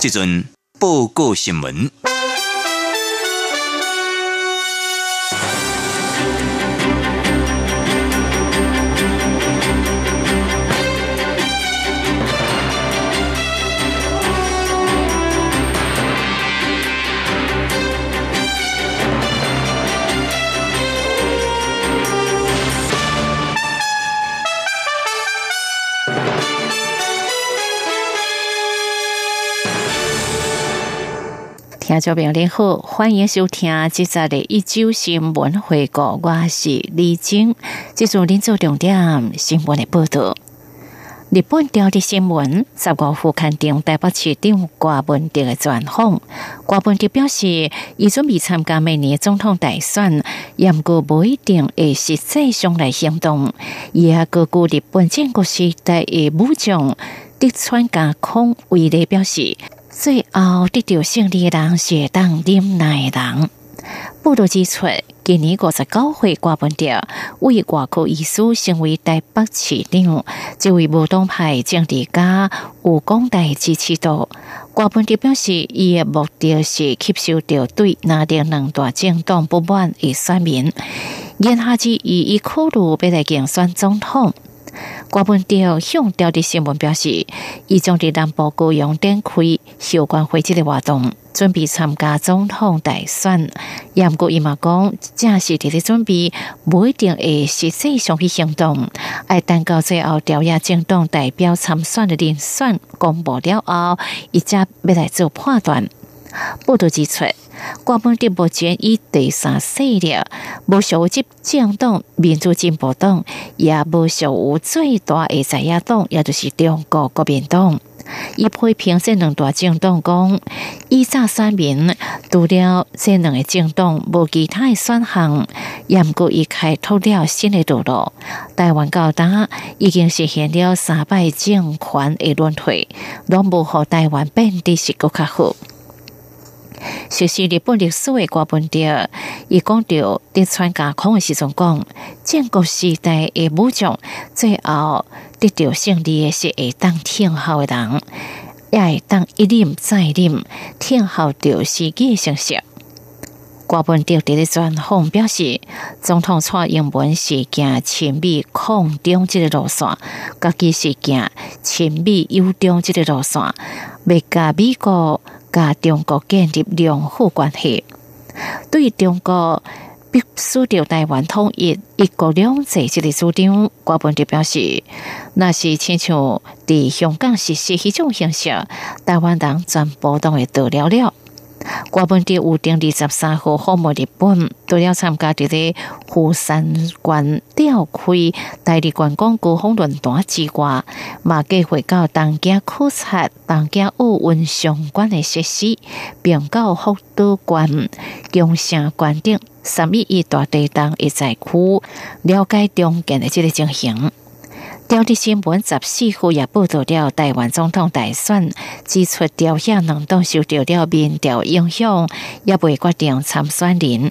这阵报告新闻。听众朋友您好，欢迎收听这集的一周新闻回顾，我是李晶。接住您做重点新闻的报道。日本调的新闻，十五号刊登台北市长郭文迪的专访。郭文迪表示，伊准备参加明年总统大选，也毋过不一定会实际上来行动。伊也高估日本建国时代的武将德川家康为例表示。最后得到胜利的人是当林奈人。报道指出，今年五十九岁瓜本调为外科医师，成为台北市长。这位无党派政治家有广大支持度。瓜本调表示，伊的目的是吸收掉对那点两大政党不满的选民。言下之意，伊考虑要来竞选总统。瓜本调向调的新闻表示，伊将伫南部高雄展开相关会议的活动，准备参加总统大选。杨国伊嘛讲，正是伫咧准备，不一定会实际上去行动。爱等到最后调研政党代表参选的人选公布了后，伊则要来做判断。报道指出。国本的目前以第三势力，无属于政党民主进步党，也无属于最大的在野党，也就是中国国民党。伊批评这两大政党讲，以上选民除了这两个政党，无其他的选项，也毋过伊开拓了新的道路。台湾高达已经实现了三败政权的轮回，拢无互台湾变得是更较好。学习日本历史的瓜本调，伊讲到德川家康的时阵讲，建国时代的武将最后得到胜利的是会当天后的人，也会当一任再任，天后就是继承者。瓜本调伫咧专访表示，总统蔡英文是行亲美抗中这个路线，家己是行亲美优中这个路线，未甲美国。甲中国建立良好关系，对中国必须着台湾统一、一国两制这个主张，国本就表示，那是亲像伫香港实施迄种形式，台湾人全部都会得了了。国本地五点二十三号访问日本，除了参加伫咧虎山关吊开代理观光高峰论坛之外，马计会到东京考察东京奥运相关的设施，并到福岛关、宫城关等三一一大地档一在区，了解中间的这个情形。调的新闻十四号也报道了台湾总统大选，指出调下能党受到了民调影响，也未决定参选人。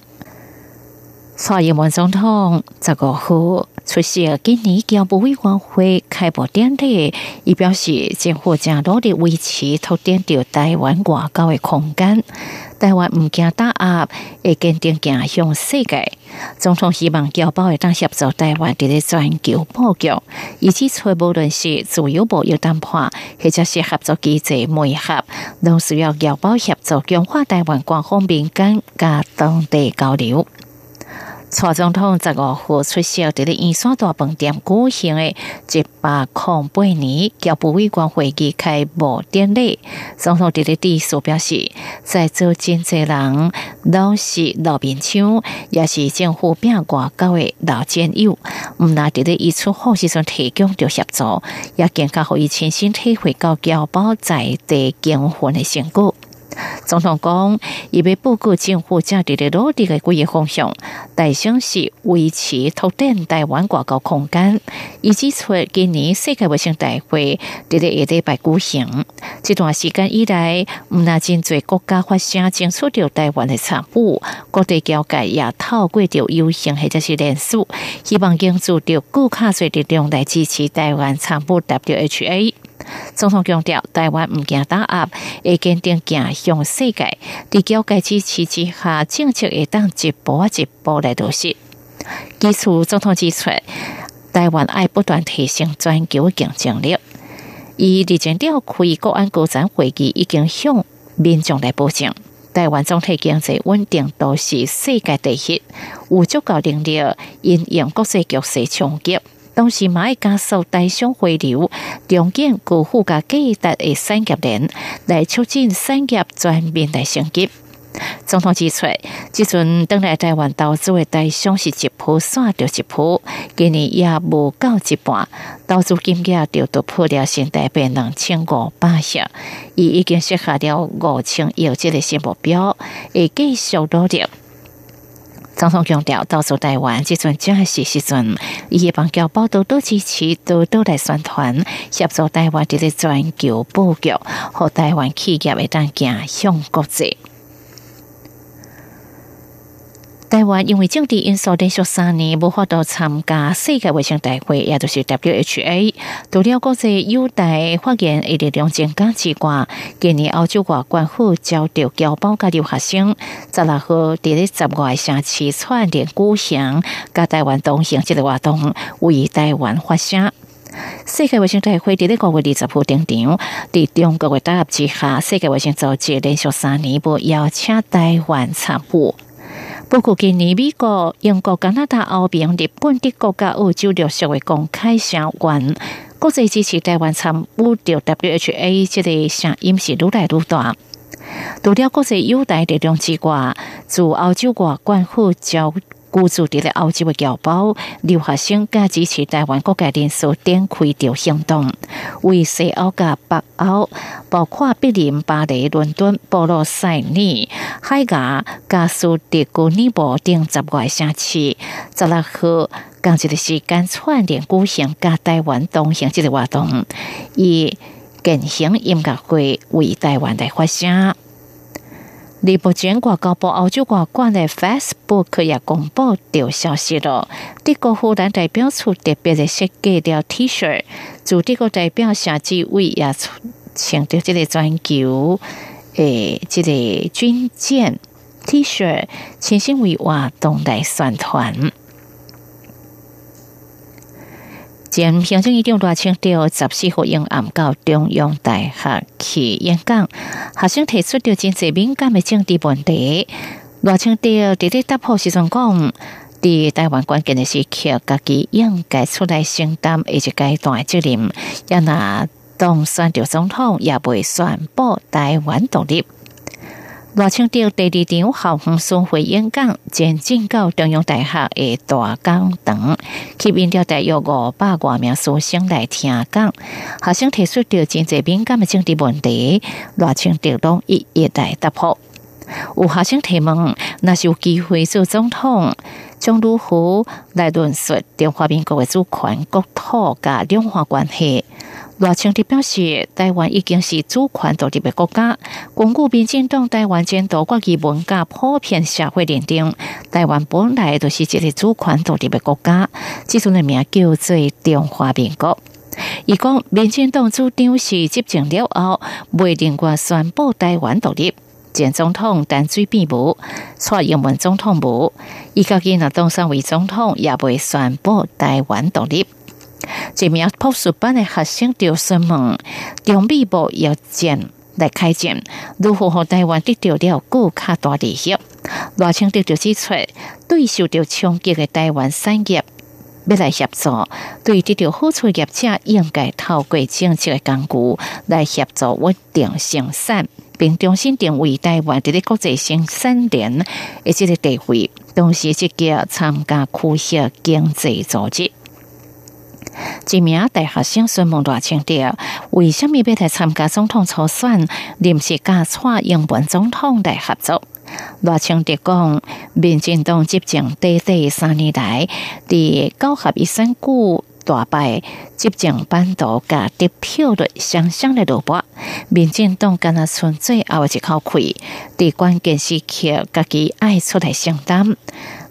蔡英文总统十五号出席今年教部委员会开幕典礼，伊表示政府将努力维持拓展着台湾外交的空间。台湾唔惊打压，会坚定行向世界。总统希望侨胞会当协助台湾伫咧全球布局，以及出无论是自由贸易谈判，或者是合作机制媒合，拢需要侨胞协助强化台湾官方民间甲当地交流。蔡总统十五号出席伫咧圆山大饭店举行的一百零八年侨部委员会议开幕典礼。总统伫咧致辞表示，在座真侪人都是老兵枪，也是政府变外交的老战友。毋那伫咧伊出好时阵提供着协助，也更加互伊亲身体会到侨胞在地经婚的成果。总统讲，伊要报告政府正伫咧努力的几个方向，大想是维持拓展台湾外交空间。伊指出，今年世界卫生大会伫咧下礼拜举行，这段时间以来，毋那真侪国家发声争取着台湾的产物，各地交界也透过着游行或者是连署，希望营造着顾卡侪力量来支持台湾产物 WHA。总统强调，台湾毋惊打压，会坚定行向世界。伫交界支持之下，政策会当一步一步来落实。基础总统指出，台湾爱不断提升全球竞争力。以日前召开国安高层会议，已经向民众来保证，台湾总体经济稳定都是世界第一，有足够能力应应国际局势冲击。同时，马加速大商回流，重建高附加价值的产业链，来促进产业全面来升级。总统指出，即阵等来台湾投资的台商是一波算着一波，今年也无够一半，投资金额就突破了新台币两千五百亿，伊已经设下了五千亿这个新目标，会继续努力。总统强调，到处台湾即阵正是时阵，伊帮侨胞多多支持，多多来宣传，协助台湾这个全球布局，和台湾企业会当行向国际。台湾因为政治因素连续三年无法度参加世界卫生大会，也就是 WHA。除了国际优待发言一力量增加之外，今年澳洲外关府招到侨胞加留学生，十六号伫咧十外城市串联故乡，甲台湾同行这个活动，为台湾发声。世界卫生大会伫咧五月二十号登场，伫中国的打压之下，世界卫生组织连续三年无邀请台湾参与。不过，今年美国、英国、加拿大、欧盟、日本等国家澳洲陆续会公开相关国际支持台湾参与到 WHA 这个声音是愈来愈大。除了国际优待力量之外，自澳洲外关府交。雇主伫咧澳洲的侨胞留学生加支持台湾各界人数展开着行动，为西澳加北澳，包括柏林、巴黎、伦敦、波罗塞尼、海牙、加苏迪古尼堡等十外城市，十六号刚一个时间串联举行加台湾同行这个活动，以进行音乐会为台湾来发声。李博前外交部澳洲国馆的 Facebook 也公布掉消息了。德国荷兰代表处特别的设计了 T 恤，祝德国代表夏志伟也穿着这个全球诶，这个军舰 T 恤，全心为活动来宣传。前行政院长赖清德十四号用暗到中央大学去演讲，学生提出着真济敏感的政治问题。赖清调伫咧答复时阵讲，伫台湾关键的时刻，家己应该出来承担一阶段责任。要拿当选着总统，也未宣布台湾独立。罗清调第二场校园巡回演讲，前进到中央大学的大讲堂，吸引了大约五百多名学生来听讲。学生提出着真济敏感的政治问题，罗清调拢一一来答复。有学生提问，若是有机会做总统，将如何来论述中华民国的主权、国土甲两岸关系？罗清的表示，台湾已经是主权独立的国家，巩固民进党台湾监督国际文化普遍社会认定，台湾本来就是一个主权独立的国家，即阵的名叫做中华民国。伊讲，民进党主张是执政了后，未另外宣布台湾独立。前总统陈水扁无，蔡英文总统无，伊家己若当选为总统，也未宣布台湾独立。一名普数班的学生就询问，中美部要建来开展，如何和台湾得到了更卡大利益？罗清德就指出，对受到冲击的台湾产业要来协助，对得到好处业者应该透过政策的工具来协助稳定生产，并重新定位台湾伫咧国际生产链以及个地位，同时积极参加区域经济组织。一名大学生询问大清德，为什么要来参加总统初选，临时加蔡英文总统来合作？罗清德讲，民进党执政短短三年来，伫九合一选举大败，执政版图甲得票率双双的落败，民进党敢若存最后一口气，伫关键时刻，家己爱出来承担，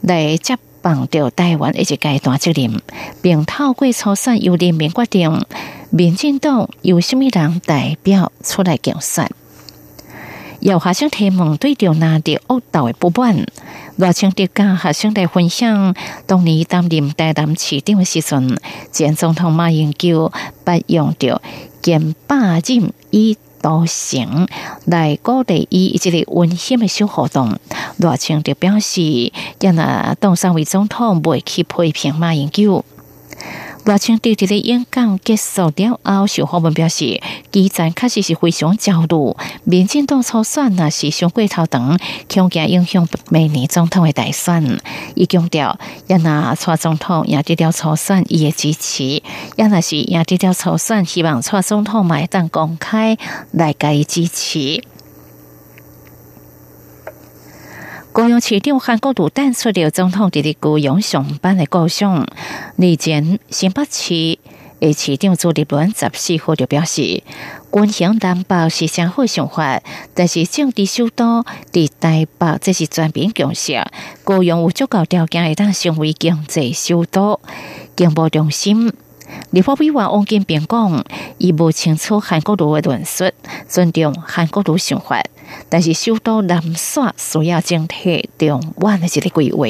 来接。放掉台湾一个阶段责任，并透过初选由人民决定，民进党由什么人代表出来竞选。有学生提问对着拿的恶道的不满，罗清德甲学生来分享，当年担任台南市长的时阵，前总统马英九不用着兼霸任以。都行来鼓励伊一个温馨的小活动。罗清就表示，因那当三位总统未去批评马英九。罗清对这个演讲结束了后，小伙伴表示，基层确实是非常焦虑。民进党初选那是上过头长，恐惊影响明年总统的大选。伊强调，因那蔡总统赢得了初选，伊的支持；因那是赢得了初选，希望蔡总统买单公开来给予支持。高雄市长韩国瑜淡出了总统伫咧高雄上班的故乡。日前新北市的市长朱立伦十四号就表示，军行担保是上好想法，但是政治首都伫台北，这是全面共识。高雄有足够条件会当成为经济首都，经贸中心。立法委员王金平讲，伊无清楚韩国瑜的论述，尊重韩国瑜想法。但是，首都南沙需要整体中湾的一个规划。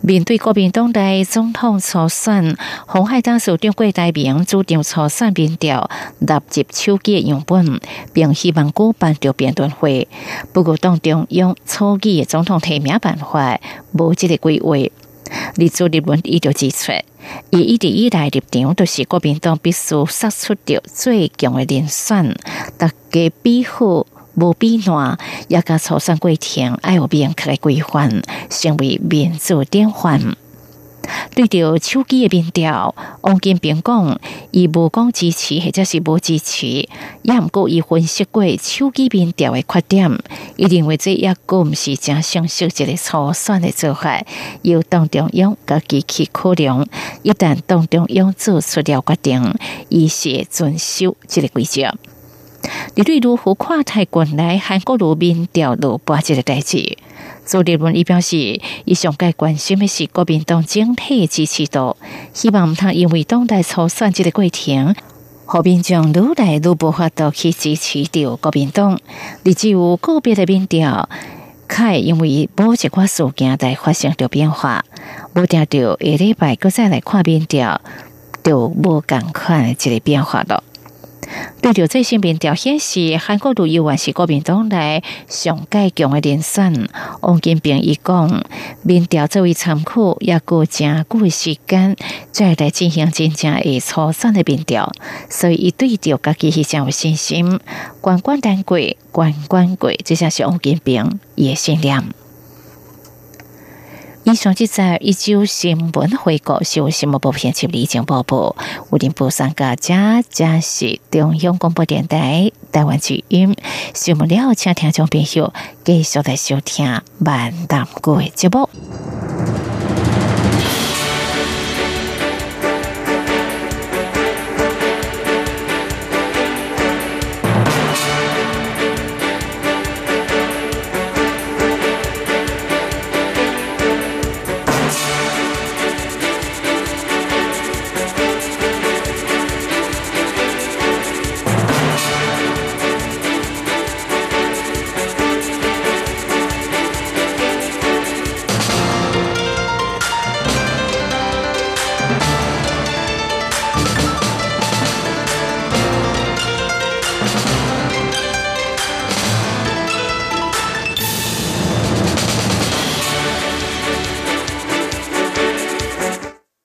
面对国民党的总统初选，红海当首长郭台铭主张初选民调纳入手机样本，并希望举办着辩论会。不过，当中用初级的总统提名办法，无这个规划。李主立文伊就指出，伊一直以来立场都是国民党必须杀出着最强的人选，大家比好。无变乱，也甲初选过程爱有明确的规范，成为民主典范。对着手机的民调，王金平讲，伊无讲支持或者是无支持，也毋过伊分析过手机民调的缺点，伊认为这也个毋是正常设一个初选的做法，要当中央家己去考量，一旦党中央做出了决定，伊是遵守这个规则。你对如何看待国来韩国路民调落败这个代志？朱立伦伊表示，伊上该关心的是国民党整体支持度，希望毋通因为当代初选这个过程，和民众愈来愈无法度去支持着国民党。你只有个别的民调，可因为某一寡事件在发生着变化，无定着下礼拜搁再来看民调，就无共款的这个变化了。对着最新民调显示，韩国旅游还是国民党内上界强的人选。王金平伊讲，民调作为参考，也过真久的时间再来进行真正的初选的民调，所以伊对着家己非常有信心。关关难过，关关过，这才是王金平伊的信念。以上即则一周新闻回顾，是由新闻部编辑李静播报。五点播三个家，家是中央广播电台台湾之音。新闻了，请听众朋友继续来收听万达国节目。